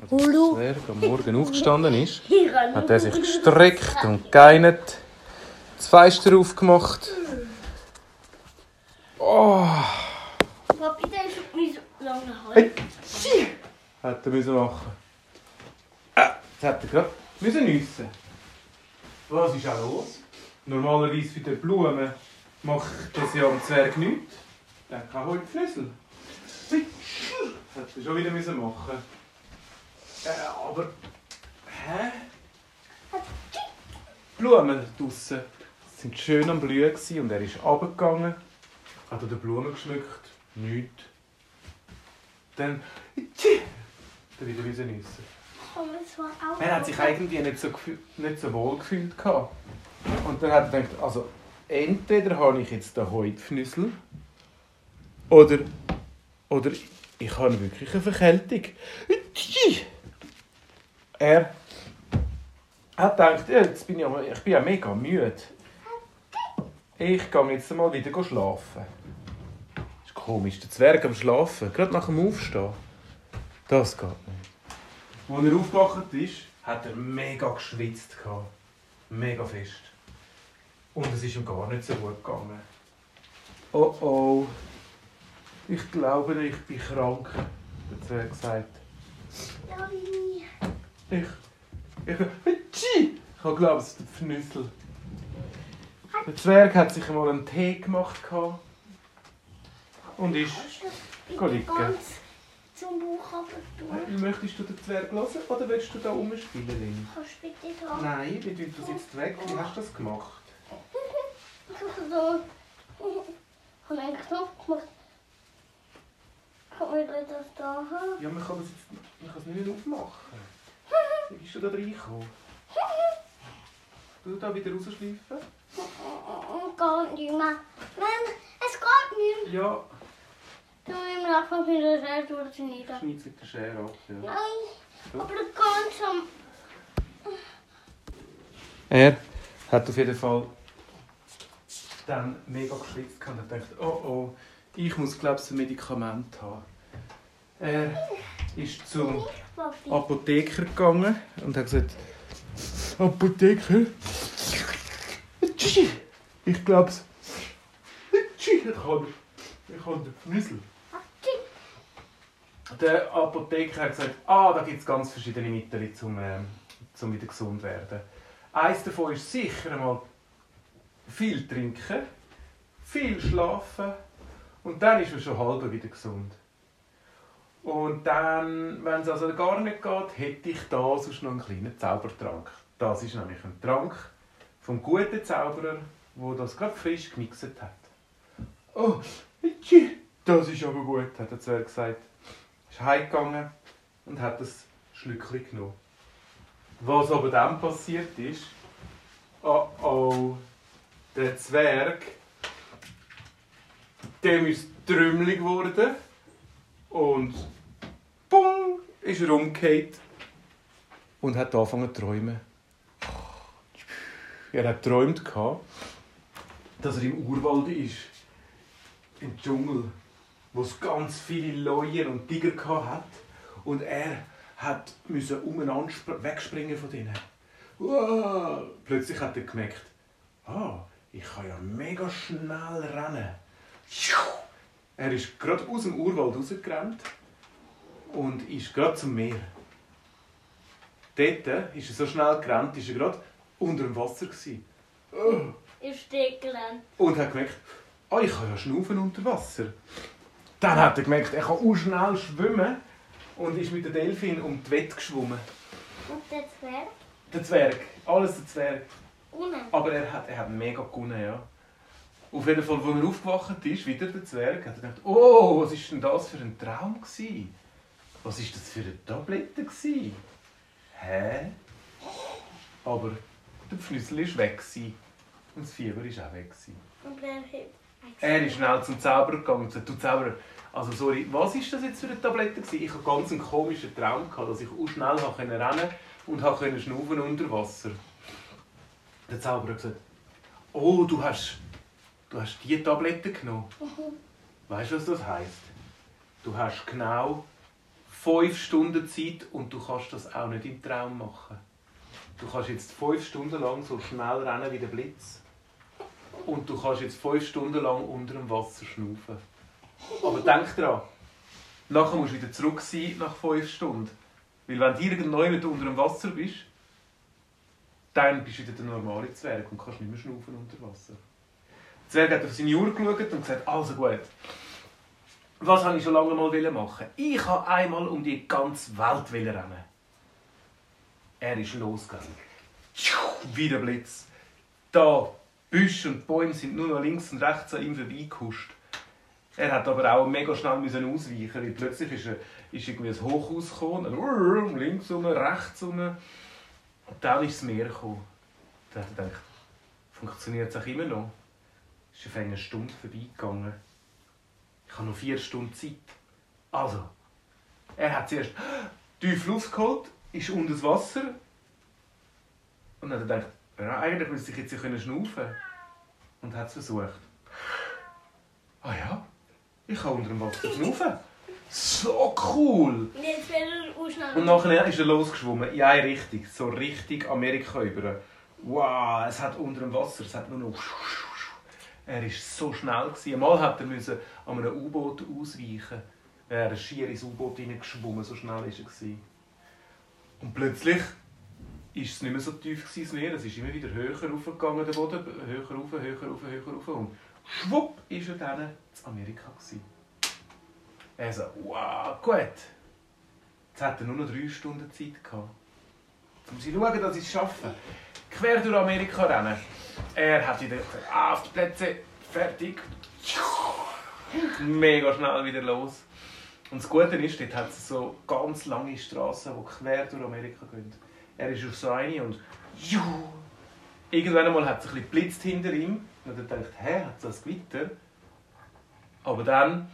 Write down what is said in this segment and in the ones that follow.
als der Hallo. Zwerg am Morgen aufgestanden ist, kann hat er sich gestreckt und geinert, das Fenster aufgemacht. Oh, Papi, der ist nicht so lange Hey. heute. hat er müssen machen. Ah, jetzt hat er gerade müssen nüssen. Was ist auch los? Normalerweise für die Blumen macht das ja am Zwerg nichts. Der hat keine Holzflüssel. Das hat er schon wieder müssen machen. Äh, aber... Hä? Die Blumen draussen sind schön am Blühen gewesen und er ist runtergegangen, hat an den Blumen geschmückt, nichts. Dann... Dann wieder nüssen. Aber es war auch. Er hat sich irgendwie nicht so, nicht so wohl gefühlt. gehabt. Und dann hat er gedacht, also entweder habe ich jetzt den Häutfnüssel oder, oder ich habe wirklich eine Verkältung. Er hat gedacht, ja, jetzt bin ich, aber, ich bin ja mega müde. Ich gehe jetzt mal wieder schlafen. ist komisch, der Zwerg am Schlafen, gerade nach dem Aufstehen. Das geht nicht. Als er aufgewacht ist, hat er mega geschwitzt. Mega fest. Und es ist ihm gar nicht so gut gegangen. Oh oh. Ich glaube, ich bin krank, hat der Zwerg gesagt. Ich. Ich. Hatschi! Ich habe glaube, es ist der Pfnüssel. Der Zwerg hat sich einmal einen Tee gemacht und ist. Ich Geh liegen. zum Buch tun. Möchtest du den Zwerg hören oder willst du da rumspielen? Kannst du bitte da? Nein, wir tun das jetzt weg. Wie hast du das gemacht? Ich habe so. Ich habe einen Knopf gemacht. Kann man das da haben? Ja, man kann das jetzt man kann es nicht aufmachen. Bist du da reingekommen? Du da wieder rausschleifen? Gar nicht mehr. Nein, es geht nicht mehr. Ja, Du musst mir einfach wieder selbst durchschneiden. schneid mit der Schere ab. Ja. Nein, aber ganz am. Er hat auf jeden Fall dann mega geschwitzt und hat gedacht, oh oh, ich muss glaube ich ein Medikament haben. Er ist zum. Apotheker gegangen und hat gesagt, Apotheker, ich glaube es, ich habe ich habe den Pfnüssel. Der Apotheker hat gesagt, ah, da gibt es ganz verschiedene Mittel, um, ähm, um wieder gesund zu werden. Eins davon ist sicher einmal viel trinken, viel schlafen und dann ist man schon halb wieder gesund. Und dann, wenn es also gar nicht geht, hätte ich da sonst noch einen kleinen Zaubertrank. Das ist nämlich ein Trank vom guten Zauberer, der das gerade frisch gemixt hat. Oh, das ist aber gut, hat der Zwerg gesagt. Ist heimgegangen und hat das Schlückchen genommen. Was aber dann passiert ist, oh oh, der Zwerg, dem ist trümmelig geworden und bung, ist er umgekehrt. Und hat angefangen zu träumen. Er hat geträumt, dass er im Urwald ist, im Dschungel, wo es ganz viele Leuen und Tiger hat. Und er hat müssen umeinander spr- wegspringen von denen. Plötzlich hat er gemerkt, ah, ich kann ja mega schnell rennen. Er ist gerade aus dem Urwald rausgerannt und ist gerade zum Meer. Dort ist er so schnell gerannt, ist er gerade unter dem Wasser gewesen. Oh! Gelernt. Und hat gemerkt, ah, ich kann ja schnaufen unter Wasser. Dann hat er gemerkt, er kann auch schnell schwimmen und ist mit der Delfin um die Wette geschwommen. Und der Zwerg? Der Zwerg, alles der Zwerg. Ohne. Aber er hat, er hat mega gewonnen, ja. Auf jeden Fall, als er aufgewacht ist, wieder der Zwerg, hat er gedacht, oh, was ist denn das für ein Traum gewesen? Was ist das für eine Tablette gewesen? Hä? Aber der Pfnüssel war weg gewesen. und das Fieber war auch weg. Gewesen. Und. Er ist schnell zum Zauberer gegangen und gesagt, du Zauberer, also sorry, was ist das jetzt für eine Tablette gewesen? Ich hatte ganz einen komischen Traum, gehabt, dass ich auch schnell rennen und habe können schnaufen unter Wasser. Der Zauberer hat gesagt, oh, du hast, du hast diese Tablette genommen. Weißt du, was das heisst? Du hast genau fünf Stunden Zeit und du kannst das auch nicht im Traum machen. Du kannst jetzt fünf Stunden lang so schnell rennen wie der Blitz. Und du kannst jetzt fünf Stunden lang unter dem Wasser schnaufen. Aber denk dran, nachher musst du wieder zurück sein nach fünf Stunden. Weil wenn du irgendwo unter dem Wasser bist, dann bist du wieder der normale Zwerg und kannst nicht mehr schnaufen unter Wasser. Der Zwerg hat auf seine Uhr geschaut und gesagt, also gut, was wollte ich schon lange mal machen? Ich wollte einmal um die ganze Welt rennen. Er ist losgegangen. Wie der Blitz. Da, Büsche und Bäume sind nur noch links und rechts an ihm vorbeigehuscht. Er hat aber auch mega schnell müssen ausweichen, weil plötzlich ist, er, ist irgendwie ein Hochhaus gekommen, links rum, rechts rum. Und dann ist das Meer gekommen. Da hat er gedacht, funktioniert es auch immer noch? Ist eine Stunde vorbeigegangen. Ich habe noch vier Stunden Zeit. Also, er hat zuerst tief Luft geholt, ist unter das Wasser und dann hat er gedacht, ja, eigentlich müsste ich jetzt ja schnaufen Und hat es versucht. Ah ja, ich kann unter dem Wasser schnaufen. So cool! Und nachher ist er losgeschwommen, eine Richtung, so richtig Amerika über. Wow, es hat unter dem Wasser, es hat nur noch... Er war so schnell. Einmal hat er müssen an einem U-Boot ausweichen. Er ist schier ins U-Boot hineingeschwommen, so schnell war er. Und plötzlich ist es nicht mehr so tief das Meer. Es ist immer wieder höher raufgegangen, der Boden. Höher rauf, höher rauf, höher rauf. Und schwupp ist er dann in Amerika. Er so, wow, gut. Jetzt hat er nur noch drei Stunden Zeit gehabt. Muss ich schauen, dass ich es schaffe. Quer durch Amerika rennen. Er hat wieder auf die Plätze, fertig. Mega schnell wieder los. Und das Gute ist, dort hat es so ganz lange Straßen, die quer durch Amerika gehen. Er ist auf so eine und irgendwann einmal hat es ein bisschen geblitzt hinter ihm. Und er denkt, hä, hat ein Gewitter? Aber dann,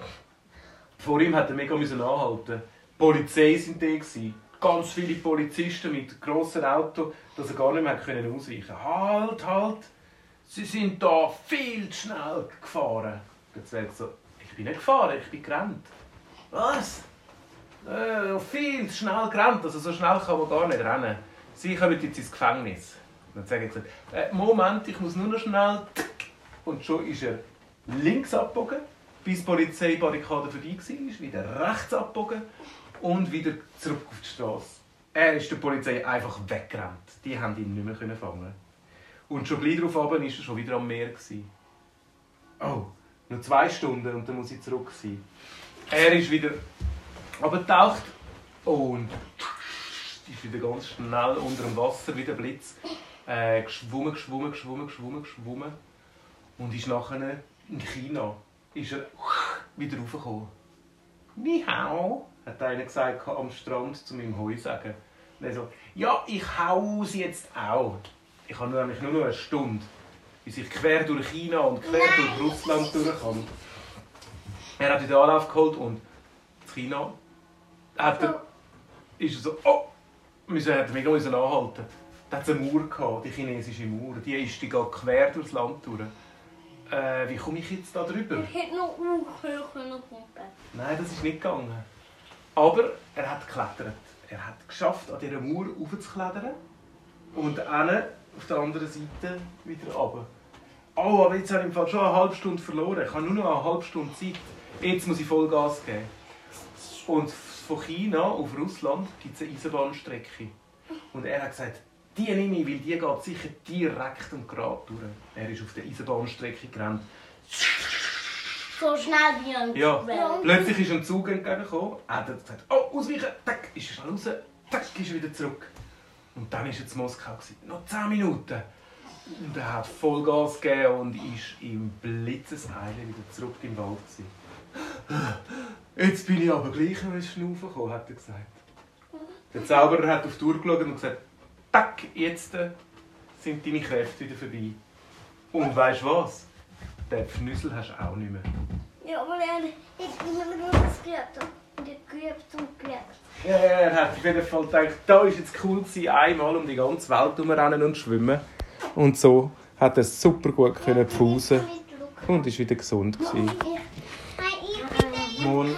vor ihm hat er mega anhalten. Die Polizei sind da Ganz viele Polizisten mit grossen Autos, dass er gar nicht mehr ausweichen konnte. Halt, halt! Sie sind da viel zu schnell gefahren. Der Zwerg so, ich bin nicht gefahren, ich bin gerannt. Was? Äh, viel zu schnell gerannt, also so schnell kann man gar nicht rennen. Sie kommen jetzt ins Gefängnis. Dann sage ich, äh, Moment, ich muss nur noch schnell. Und schon ist er links abgebogen, bis die Polizeibarrikade vorbei war, wieder rechts abgebogen und wieder zurück auf die Straße. Er ist der Polizei einfach weggerannt. Die haben ihn nicht mehr fangen. Und schon gleich darauf war er schon wieder am Meer. Oh, noch zwei Stunden und dann muss ich zurück sein. Er ist wieder abgetaucht und ist wieder ganz schnell unter dem Wasser wie der Blitz äh, geschwommen, geschwommen, geschwommen, geschwommen, geschwommen und ist nachher in China ist er wieder raufgekommen. Ni hao, hat einer gesagt am Strand zu meinem Heu sagen. Und er so, ja, ich hau sie jetzt auch. Ich habe nämlich nur noch eine Stunde, bis ich quer durch China und quer Nein. durch Russland durch kann. Er hat den Anlauf geholt und in China hat er, ist er so, oh, müssen, hat er mega anhalten. Da hat es eine Mauer gehabt, die chinesische Mauer. Die ist die geht quer durchs Land durch. Äh, wie komme ich jetzt da drüber? Ich hätte noch pumpen Nein, das ist nicht gegangen. Aber er hat geklettert. Er hat geschafft, an dieser Mauer raufzuklettern. Und dann auf der anderen Seite wieder runter. Oh, aber jetzt habe ich schon eine halbe Stunde verloren. Ich habe nur noch eine halbe Stunde Zeit. Jetzt muss ich Vollgas geben. Und von China auf Russland gibt es eine Eisenbahnstrecke. Und er hat gesagt, die nehme ich, weil die geht sicher direkt und gerade durch. Er ist auf der Eisenbahnstrecke gerannt. So schnell wie ein Ja, plötzlich ist ein Zug entgegengekommen. Er hat gesagt, oh, ausweichen, tack, ist er schnell raus, tack, ist er wieder zurück. Und dann war er in Moskau. Noch 10 Minuten. Und er hat Vollgas gegeben und ist im Blitzeseile wieder zurück im Wald. Jetzt bin ich aber gleich noch Schnaufen gekommen, hat er gesagt. Der Zauberer hat auf die Uhr geschaut und gesagt, tack, jetzt äh, sind deine Kräfte wieder vorbei. Und weißt du was? Den Pfnüssel hast du auch nicht mehr. Ja, aber er hat immer noch was geübt und geübt und geübt. Ja, er hat auf jeden Fall gedacht, da ist jetzt cool gewesen, einmal um die ganze Welt herumrennen und schwimmen. Und so hat er super gut können pfusen und ist wieder gesund gewesen. Moon.